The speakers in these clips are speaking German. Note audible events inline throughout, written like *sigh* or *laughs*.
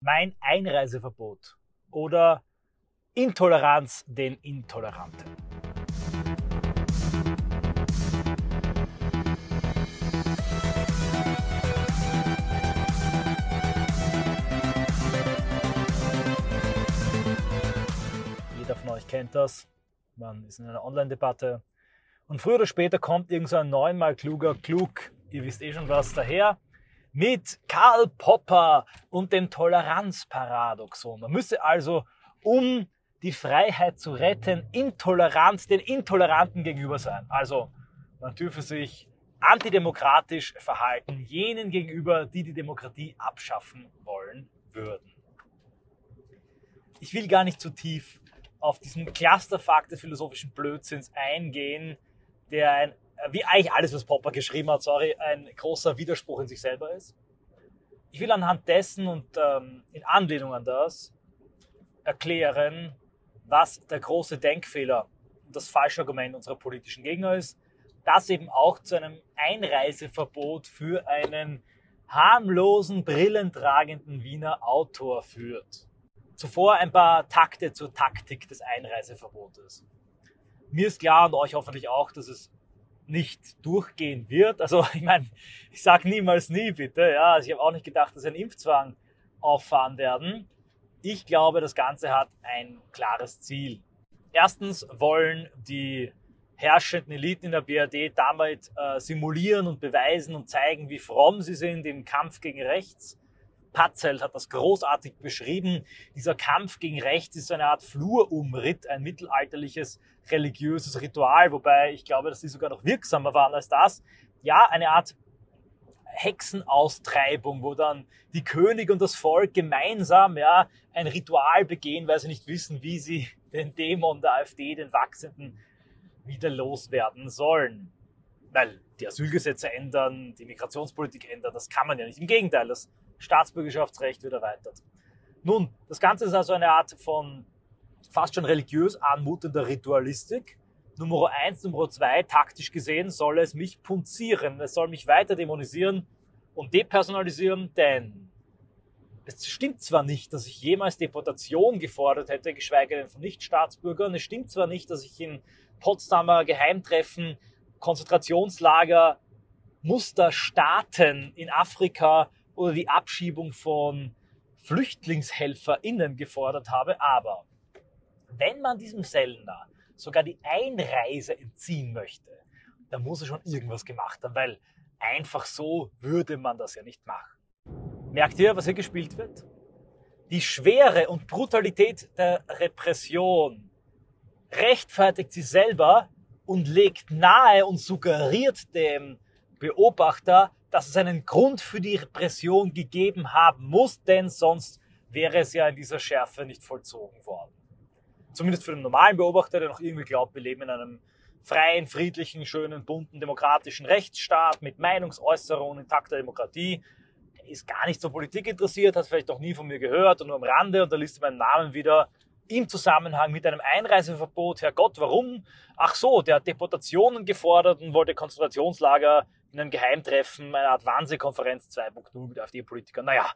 mein Einreiseverbot oder Intoleranz den Intoleranten. Jeder von euch kennt das. Man ist in einer Online-Debatte und früher oder später kommt irgend so neunmal kluger Klug, ihr wisst eh schon was, daher mit Karl Popper und dem Toleranzparadoxon. Man müsse also, um die Freiheit zu retten, intolerant den Intoleranten gegenüber sein. Also man dürfe sich antidemokratisch verhalten, jenen gegenüber, die die Demokratie abschaffen wollen würden. Ich will gar nicht zu tief auf diesen Clusterfakt des philosophischen Blödsinns eingehen, der ein wie eigentlich alles, was Popper geschrieben hat, sorry, ein großer Widerspruch in sich selber ist. Ich will anhand dessen und ähm, in Anlehnung an das erklären, was der große Denkfehler und das falsche Argument unserer politischen Gegner ist, das eben auch zu einem Einreiseverbot für einen harmlosen, brillentragenden Wiener Autor führt. Zuvor ein paar Takte zur Taktik des Einreiseverbotes. Mir ist klar und euch hoffentlich auch, dass es nicht durchgehen wird. Also *laughs* ich meine, ich sage niemals nie bitte. Ja, also ich habe auch nicht gedacht, dass sie einen Impfzwang auffahren werden. Ich glaube, das Ganze hat ein klares Ziel. Erstens wollen die herrschenden Eliten in der BRD damit äh, simulieren und beweisen und zeigen, wie fromm sie sind im Kampf gegen rechts. Patzelt hat das großartig beschrieben. Dieser Kampf gegen rechts ist so eine Art Flurumritt, ein mittelalterliches religiöses Ritual, wobei ich glaube, dass die sogar noch wirksamer waren als das. Ja, eine Art Hexenaustreibung, wo dann die König und das Volk gemeinsam ja, ein Ritual begehen, weil sie nicht wissen, wie sie *laughs* den Dämon der AfD, den wachsenden, wieder loswerden sollen. Weil die Asylgesetze ändern, die Migrationspolitik ändern, das kann man ja nicht. Im Gegenteil, das Staatsbürgerschaftsrecht wird erweitert. Nun, das Ganze ist also eine Art von fast schon religiös anmutender Ritualistik. Nummer eins, Nummer zwei, taktisch gesehen soll es mich punzieren. Es soll mich weiter dämonisieren und depersonalisieren, denn es stimmt zwar nicht, dass ich jemals Deportation gefordert hätte, geschweige denn von Nichtstaatsbürgern. Es stimmt zwar nicht, dass ich in Potsdamer Geheimtreffen, Konzentrationslager, Musterstaaten in Afrika oder die Abschiebung von FlüchtlingshelferInnen gefordert habe, aber wenn man diesem Sellner sogar die Einreise entziehen möchte, dann muss er schon irgendwas gemacht haben, weil einfach so würde man das ja nicht machen. Merkt ihr, was hier gespielt wird? Die Schwere und Brutalität der Repression rechtfertigt sie selber und legt nahe und suggeriert dem Beobachter, dass es einen Grund für die Repression gegeben haben muss, denn sonst wäre es ja in dieser Schärfe nicht vollzogen worden. Zumindest für den normalen Beobachter, der noch irgendwie glaubt, wir leben in einem freien, friedlichen, schönen, bunten, demokratischen Rechtsstaat mit Meinungsäußerung, intakter Demokratie. Der ist gar nicht so Politik interessiert, hat vielleicht noch nie von mir gehört und nur am Rande und da liest meinen Namen wieder im Zusammenhang mit einem Einreiseverbot. Herrgott, warum? Ach so, der hat Deportationen gefordert und wollte Konzentrationslager in einem Geheimtreffen, eine Art Wannsee-Konferenz 2.0 mit AfD-Politikern. Naja,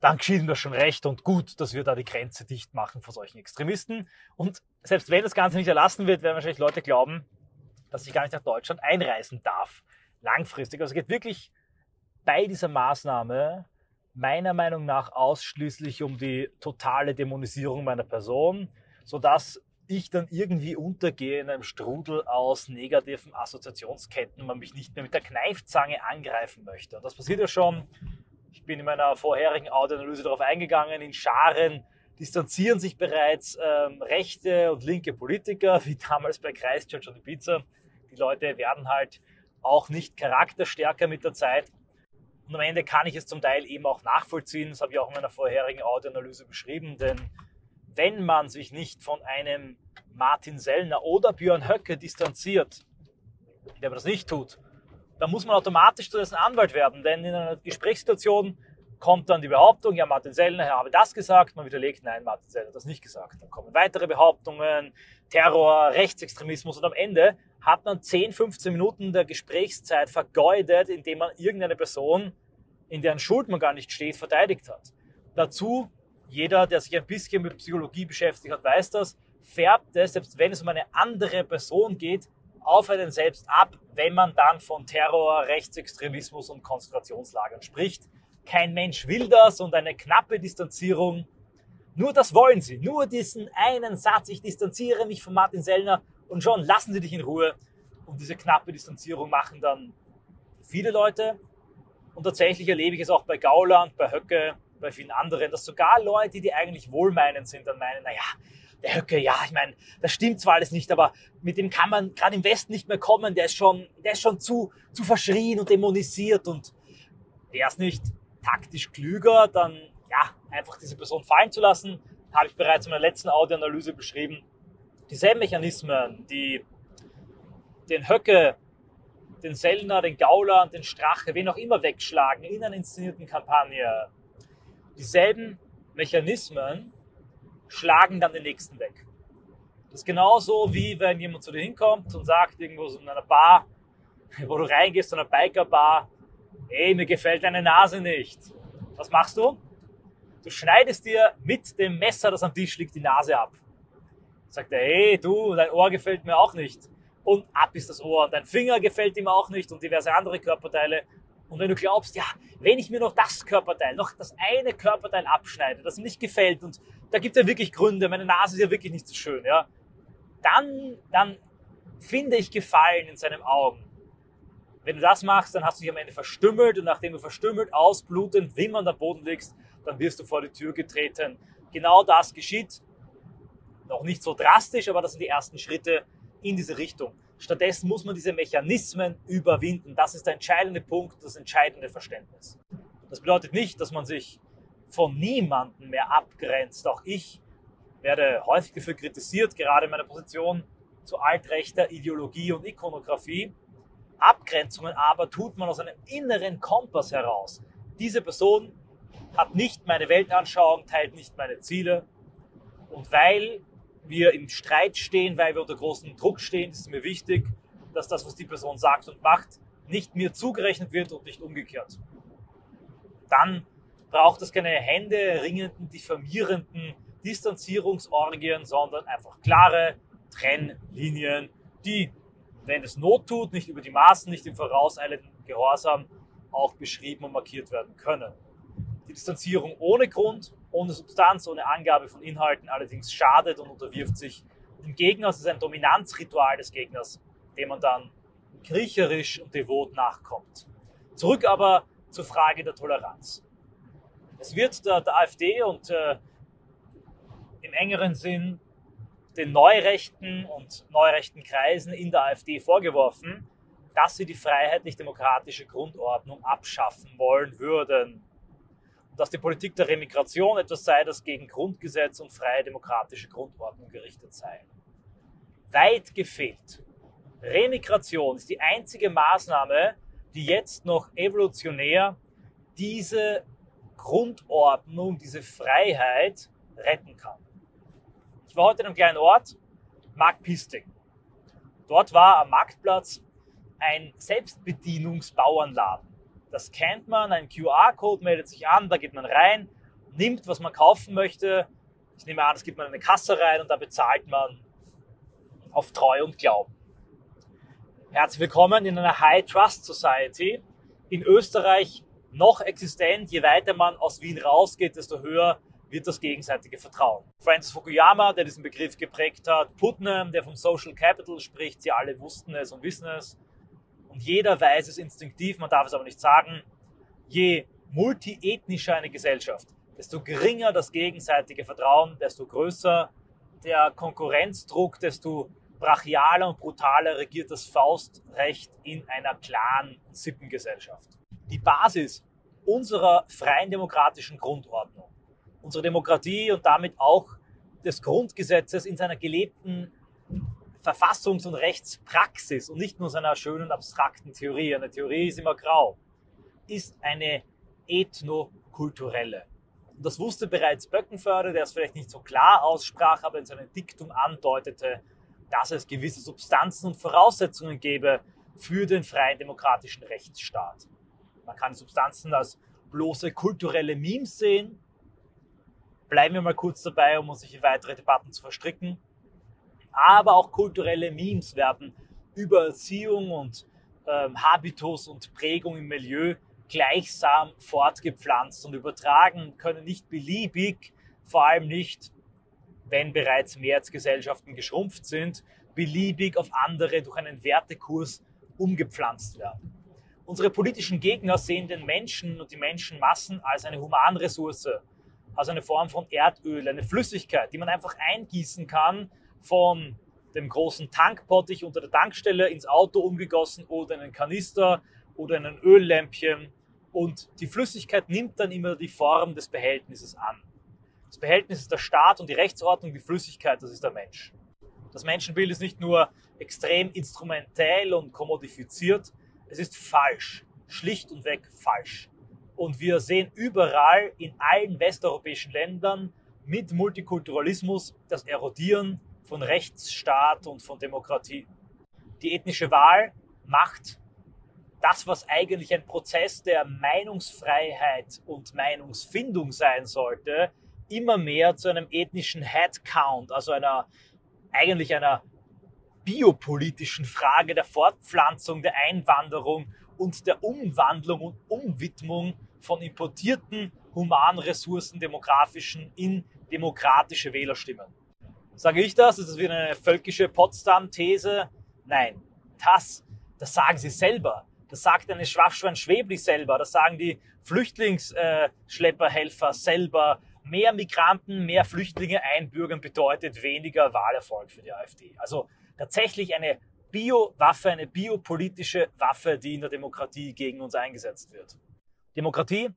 dann geschieht ihm das schon recht und gut, dass wir da die Grenze dicht machen vor solchen Extremisten. Und selbst wenn das Ganze nicht erlassen wird, werden wahrscheinlich Leute glauben, dass ich gar nicht nach Deutschland einreisen darf. Langfristig. Also es geht wirklich bei dieser Maßnahme meiner Meinung nach ausschließlich um die totale Dämonisierung meiner Person, sodass ich dann irgendwie untergehe in einem Strudel aus negativen Assoziationsketten und man mich nicht mehr mit der Kneifzange angreifen möchte. Und das passiert ja schon ich bin in meiner vorherigen Audioanalyse darauf eingegangen, in Scharen distanzieren sich bereits ähm, rechte und linke Politiker, *laughs* wie damals bei Christchurch und Ibiza. Die Leute werden halt auch nicht charakterstärker mit der Zeit. Und am Ende kann ich es zum Teil eben auch nachvollziehen. Das habe ich auch in meiner vorherigen Audioanalyse beschrieben. Denn wenn man sich nicht von einem Martin Sellner oder Björn Höcke distanziert, der das nicht tut, dann muss man automatisch zu dessen Anwalt werden. Denn in einer Gesprächssituation kommt dann die Behauptung, ja, Martin Sellner habe das gesagt, man widerlegt, nein, Martin Sellner hat das nicht gesagt. Dann kommen weitere Behauptungen, Terror, Rechtsextremismus und am Ende hat man 10, 15 Minuten der Gesprächszeit vergeudet, indem man irgendeine Person, in deren Schuld man gar nicht steht, verteidigt hat. Dazu jeder, der sich ein bisschen mit Psychologie beschäftigt hat, weiß das, färbt es, selbst wenn es um eine andere Person geht, auf einen selbst ab, wenn man dann von Terror, Rechtsextremismus und Konzentrationslagern spricht. Kein Mensch will das und eine knappe Distanzierung. Nur das wollen sie. Nur diesen einen Satz, ich distanziere mich von Martin Sellner und schon lassen sie dich in Ruhe. Und diese knappe Distanzierung machen dann viele Leute. Und tatsächlich erlebe ich es auch bei Gauland, bei Höcke, bei vielen anderen, dass sogar Leute, die eigentlich wohlmeinend sind, dann meinen, naja, der Höcke, ja, ich meine, das stimmt zwar alles nicht, aber mit dem kann man gerade im Westen nicht mehr kommen, der ist schon, der ist schon zu, zu verschrien und dämonisiert und der ist nicht taktisch klüger, dann ja, einfach diese Person fallen zu lassen, habe ich bereits in meiner letzten Audioanalyse beschrieben. Dieselben Mechanismen, die den Höcke, den Sellner, den Gauler und den Strache, wen auch immer wegschlagen in einer inszenierten Kampagne, dieselben Mechanismen schlagen dann den nächsten weg. Das ist genauso wie wenn jemand zu dir hinkommt und sagt irgendwo so in einer Bar, *laughs* wo du reingehst, in einer Bikerbar, ey, mir gefällt deine Nase nicht. Was machst du? Du schneidest dir mit dem Messer, das am Tisch liegt, die Nase ab. Sagt er, hey, du, dein Ohr gefällt mir auch nicht. Und ab ist das Ohr. Und dein Finger gefällt ihm auch nicht und diverse andere Körperteile. Und wenn du glaubst, ja, wenn ich mir noch das Körperteil, noch das eine Körperteil abschneide, das mir nicht gefällt und da gibt es ja wirklich Gründe, meine Nase ist ja wirklich nicht so schön, ja, dann, dann finde ich Gefallen in seinen Augen. Wenn du das machst, dann hast du dich am Ende verstümmelt und nachdem du verstümmelt, ausblutend, wimmernd am Boden liegst, dann wirst du vor die Tür getreten. Genau das geschieht. Noch nicht so drastisch, aber das sind die ersten Schritte in diese Richtung. Stattdessen muss man diese Mechanismen überwinden. Das ist der entscheidende Punkt, das entscheidende Verständnis. Das bedeutet nicht, dass man sich von niemandem mehr abgrenzt. Auch ich werde häufig dafür kritisiert, gerade in meiner Position zu altrechter Ideologie und Ikonografie. Abgrenzungen aber tut man aus einem inneren Kompass heraus. Diese Person hat nicht meine Weltanschauung, teilt nicht meine Ziele. Und weil wir im Streit stehen, weil wir unter großem Druck stehen, ist es mir wichtig, dass das, was die Person sagt und macht, nicht mir zugerechnet wird und nicht umgekehrt. Dann braucht es keine Hände ringenden, diffamierenden Distanzierungsorgien, sondern einfach klare Trennlinien, die, wenn es Not tut, nicht über die Maßen, nicht im vorauseilenden Gehorsam auch beschrieben und markiert werden können. Die Distanzierung ohne Grund, ohne Substanz, ohne Angabe von Inhalten allerdings schadet und unterwirft sich dem Gegner. Es ist ein Dominanzritual des Gegners, dem man dann kriecherisch und devot nachkommt. Zurück aber zur Frage der Toleranz. Es wird der, der AfD und äh, im engeren Sinn den Neurechten und neurechten Kreisen in der AfD vorgeworfen, dass sie die freiheitlich-demokratische Grundordnung abschaffen wollen würden dass die Politik der Remigration etwas sei, das gegen Grundgesetz und freie demokratische Grundordnung gerichtet sei. Weit gefehlt. Remigration ist die einzige Maßnahme, die jetzt noch evolutionär diese Grundordnung, diese Freiheit retten kann. Ich war heute in einem kleinen Ort, Marktpisting. Dort war am Marktplatz ein Selbstbedienungsbauernladen. Das kennt man, ein QR-Code meldet sich an, da geht man rein, nimmt, was man kaufen möchte. Ich nehme an, es gibt man eine Kasse rein und da bezahlt man auf Treu und Glauben. Herzlich willkommen in einer High Trust Society. In Österreich noch existent. Je weiter man aus Wien rausgeht, desto höher wird das gegenseitige Vertrauen. Francis Fukuyama, der diesen Begriff geprägt hat, Putnam, der vom Social Capital spricht, sie alle wussten es und wissen es und jeder weiß es instinktiv, man darf es aber nicht sagen, je multiethnischer eine Gesellschaft, desto geringer das gegenseitige Vertrauen, desto größer der Konkurrenzdruck, desto brachialer und brutaler regiert das Faustrecht in einer klaren Sippengesellschaft. Die Basis unserer freien demokratischen Grundordnung, unserer Demokratie und damit auch des Grundgesetzes in seiner gelebten Verfassungs- und Rechtspraxis und nicht nur seiner schönen abstrakten Theorie, eine Theorie ist immer grau, ist eine ethnokulturelle. Und das wusste bereits Böckenförde, der es vielleicht nicht so klar aussprach, aber in seinem Diktum andeutete, dass es gewisse Substanzen und Voraussetzungen gäbe für den freien demokratischen Rechtsstaat. Man kann Substanzen als bloße kulturelle Memes sehen, bleiben wir mal kurz dabei, um uns in weitere Debatten zu verstricken. Aber auch kulturelle Memes werden über Erziehung und ähm, Habitus und Prägung im Milieu gleichsam fortgepflanzt und übertragen, können nicht beliebig, vor allem nicht, wenn bereits Mehrheitsgesellschaften geschrumpft sind, beliebig auf andere durch einen Wertekurs umgepflanzt werden. Unsere politischen Gegner sehen den Menschen und die Menschenmassen als eine Humanressource, als eine Form von Erdöl, eine Flüssigkeit, die man einfach eingießen kann von dem großen Tankpottich unter der Tankstelle ins Auto umgegossen oder in einen Kanister oder in ein Öllämpchen. Und die Flüssigkeit nimmt dann immer die Form des Behältnisses an. Das Behältnis ist der Staat und die Rechtsordnung, die Flüssigkeit, das ist der Mensch. Das Menschenbild ist nicht nur extrem instrumentell und kommodifiziert, es ist falsch, schlicht und weg falsch. Und wir sehen überall in allen westeuropäischen Ländern mit Multikulturalismus das Erodieren von Rechtsstaat und von Demokratie. Die ethnische Wahl macht das, was eigentlich ein Prozess der Meinungsfreiheit und Meinungsfindung sein sollte, immer mehr zu einem ethnischen Headcount, also einer eigentlich einer biopolitischen Frage der Fortpflanzung, der Einwanderung und der Umwandlung und Umwidmung von importierten Humanressourcen demografischen in demokratische Wählerstimmen. Sage ich das? Ist das wieder eine völkische Potsdam-These? Nein, das, das sagen sie selber. Das sagt eine Schwachschwein-Schwebli selber. Das sagen die Flüchtlingsschlepperhelfer selber. Mehr Migranten, mehr Flüchtlinge einbürgern bedeutet weniger Wahlerfolg für die AfD. Also tatsächlich eine Biowaffe, eine biopolitische Waffe, die in der Demokratie gegen uns eingesetzt wird. Demokratie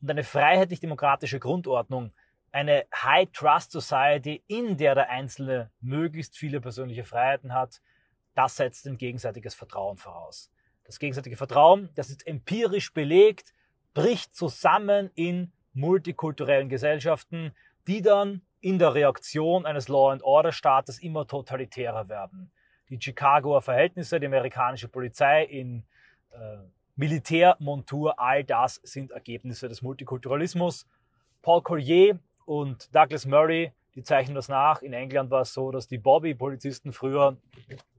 und eine freiheitlich-demokratische Grundordnung eine High Trust Society, in der der Einzelne möglichst viele persönliche Freiheiten hat, das setzt ein gegenseitiges Vertrauen voraus. Das gegenseitige Vertrauen, das ist empirisch belegt, bricht zusammen in multikulturellen Gesellschaften, die dann in der Reaktion eines Law and Order Staates immer totalitärer werden. Die Chicagoer Verhältnisse, die amerikanische Polizei in äh, Militärmontur, all das sind Ergebnisse des Multikulturalismus. Paul Collier und Douglas Murray, die zeichnen das nach. In England war es so, dass die Bobby-Polizisten früher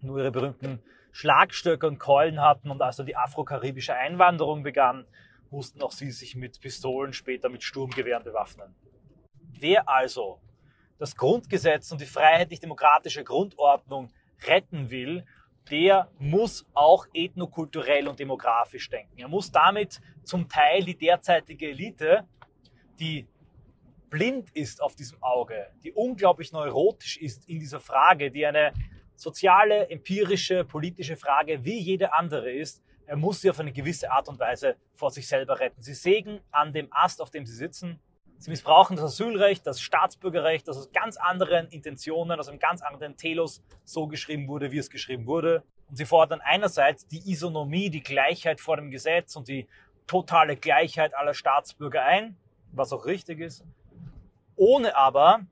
nur ihre berühmten Schlagstöcke und Keulen hatten und als dann die afrokaribische Einwanderung begann, mussten auch sie sich mit Pistolen, später mit Sturmgewehren bewaffnen. Wer also das Grundgesetz und die freiheitlich-demokratische Grundordnung retten will, der muss auch ethnokulturell und demografisch denken. Er muss damit zum Teil die derzeitige Elite, die blind ist auf diesem Auge, die unglaublich neurotisch ist in dieser Frage, die eine soziale, empirische, politische Frage wie jede andere ist, er muss sie auf eine gewisse Art und Weise vor sich selber retten. Sie sägen an dem Ast, auf dem sie sitzen. Sie missbrauchen das Asylrecht, das Staatsbürgerrecht, das aus ganz anderen Intentionen, aus einem ganz anderen Telos so geschrieben wurde, wie es geschrieben wurde. Und sie fordern einerseits die Isonomie, die Gleichheit vor dem Gesetz und die totale Gleichheit aller Staatsbürger ein, was auch richtig ist ohne aber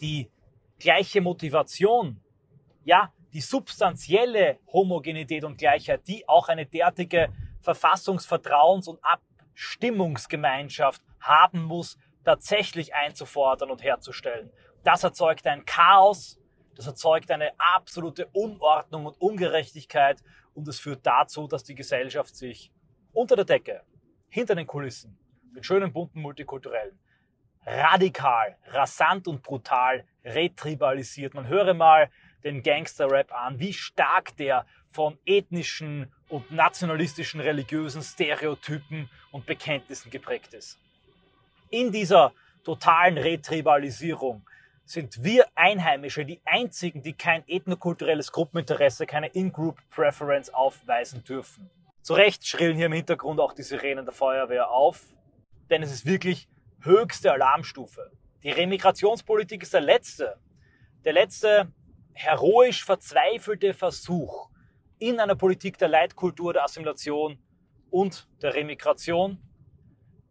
die gleiche Motivation, ja, die substanzielle Homogenität und Gleichheit, die auch eine derartige Verfassungsvertrauens- und Abstimmungsgemeinschaft haben muss, tatsächlich einzufordern und herzustellen. Das erzeugt ein Chaos, das erzeugt eine absolute Unordnung und Ungerechtigkeit und es führt dazu, dass die Gesellschaft sich unter der Decke, hinter den Kulissen, den schönen bunten Multikulturellen, radikal, rasant und brutal retribalisiert. Man höre mal den Gangster-Rap an, wie stark der von ethnischen und nationalistischen religiösen Stereotypen und Bekenntnissen geprägt ist. In dieser totalen Retribalisierung sind wir Einheimische die einzigen, die kein ethnokulturelles Gruppeninteresse, keine In-Group Preference aufweisen dürfen. Zu Recht schrillen hier im Hintergrund auch die Sirenen der Feuerwehr auf, denn es ist wirklich höchste Alarmstufe. Die Remigrationspolitik ist der letzte, der letzte heroisch verzweifelte Versuch in einer Politik der Leitkultur, der Assimilation und der Remigration,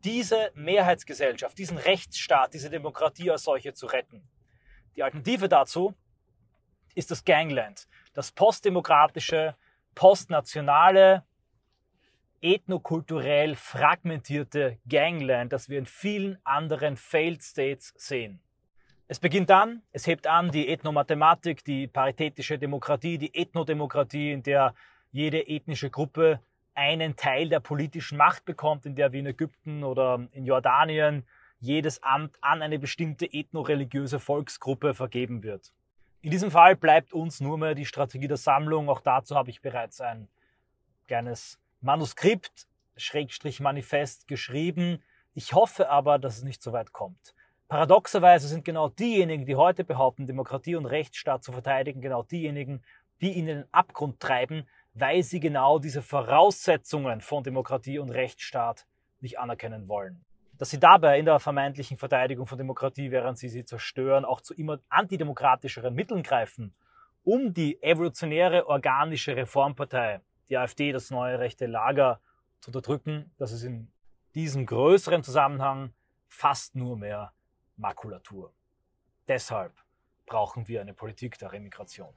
diese Mehrheitsgesellschaft, diesen Rechtsstaat, diese Demokratie als solche zu retten. Die Alternative dazu ist das Gangland, das postdemokratische, postnationale, ethnokulturell fragmentierte Gangland, das wir in vielen anderen Failed States sehen. Es beginnt dann, es hebt an die Ethnomathematik, die paritätische Demokratie, die Ethnodemokratie, in der jede ethnische Gruppe einen Teil der politischen Macht bekommt, in der wie in Ägypten oder in Jordanien jedes Amt an eine bestimmte ethnoreligiöse Volksgruppe vergeben wird. In diesem Fall bleibt uns nur mehr die Strategie der Sammlung. Auch dazu habe ich bereits ein kleines Manuskript, Schrägstrich Manifest geschrieben. Ich hoffe aber, dass es nicht so weit kommt. Paradoxerweise sind genau diejenigen, die heute behaupten, Demokratie und Rechtsstaat zu verteidigen, genau diejenigen, die ihn in den Abgrund treiben, weil sie genau diese Voraussetzungen von Demokratie und Rechtsstaat nicht anerkennen wollen. Dass sie dabei in der vermeintlichen Verteidigung von Demokratie, während sie sie zerstören, auch zu immer antidemokratischeren Mitteln greifen, um die evolutionäre organische Reformpartei, die AfD, das neue rechte Lager, zu unterdrücken, das ist in diesem größeren Zusammenhang fast nur mehr Makulatur. Deshalb brauchen wir eine Politik der Remigration.